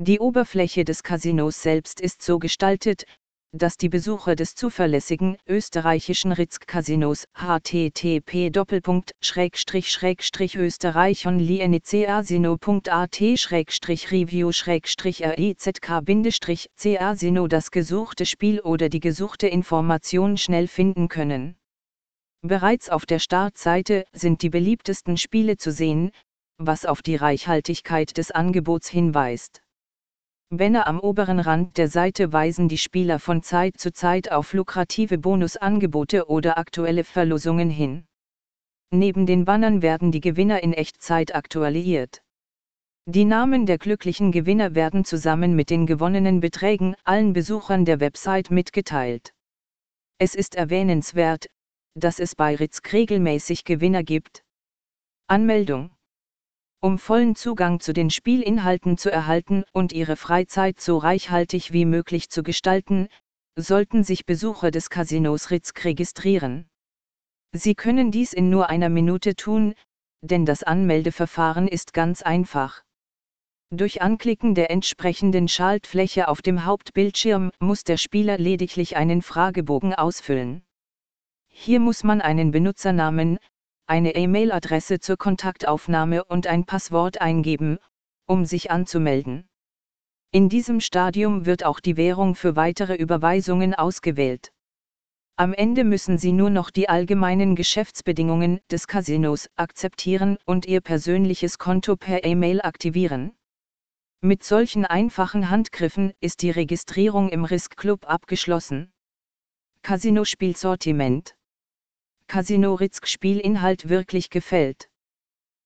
Die Oberfläche des Casinos selbst ist so gestaltet, dass die Besucher des zuverlässigen österreichischen Ritzk-Casinos http österreich review rezk casino das gesuchte Spiel oder die gesuchte Information schnell finden können. Bereits auf der Startseite sind die beliebtesten Spiele zu sehen, was auf die Reichhaltigkeit des Angebots hinweist. Banner am oberen Rand der Seite weisen die Spieler von Zeit zu Zeit auf lukrative Bonusangebote oder aktuelle Verlosungen hin. Neben den Bannern werden die Gewinner in Echtzeit aktualisiert. Die Namen der glücklichen Gewinner werden zusammen mit den gewonnenen Beträgen allen Besuchern der Website mitgeteilt. Es ist erwähnenswert, dass es bei Ritz regelmäßig Gewinner gibt. Anmeldung um vollen Zugang zu den Spielinhalten zu erhalten und ihre Freizeit so reichhaltig wie möglich zu gestalten, sollten sich Besucher des Casinos Ritzk registrieren. Sie können dies in nur einer Minute tun, denn das Anmeldeverfahren ist ganz einfach. Durch Anklicken der entsprechenden Schaltfläche auf dem Hauptbildschirm muss der Spieler lediglich einen Fragebogen ausfüllen. Hier muss man einen Benutzernamen, eine E-Mail-Adresse zur Kontaktaufnahme und ein Passwort eingeben, um sich anzumelden. In diesem Stadium wird auch die Währung für weitere Überweisungen ausgewählt. Am Ende müssen Sie nur noch die allgemeinen Geschäftsbedingungen des Casinos akzeptieren und Ihr persönliches Konto per E-Mail aktivieren. Mit solchen einfachen Handgriffen ist die Registrierung im Risk Club abgeschlossen. Casino-Spielsortiment Casino Ritzk Spielinhalt wirklich gefällt.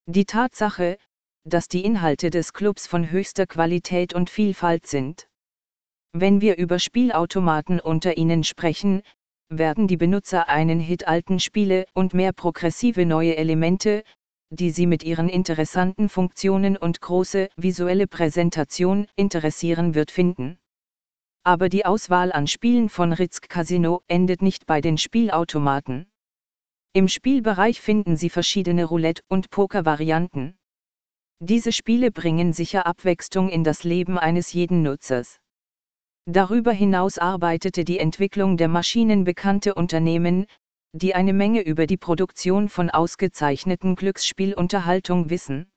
Die Tatsache, dass die Inhalte des Clubs von höchster Qualität und Vielfalt sind. Wenn wir über Spielautomaten unter ihnen sprechen, werden die Benutzer einen Hit alten Spiele und mehr progressive neue Elemente, die sie mit ihren interessanten Funktionen und große visuelle Präsentation interessieren wird finden. Aber die Auswahl an Spielen von Ritzk Casino endet nicht bei den Spielautomaten. Im Spielbereich finden Sie verschiedene Roulette- und Poker-Varianten. Diese Spiele bringen sicher Abwechslung in das Leben eines jeden Nutzers. Darüber hinaus arbeitete die Entwicklung der Maschinen bekannte Unternehmen, die eine Menge über die Produktion von ausgezeichneten Glücksspielunterhaltung wissen.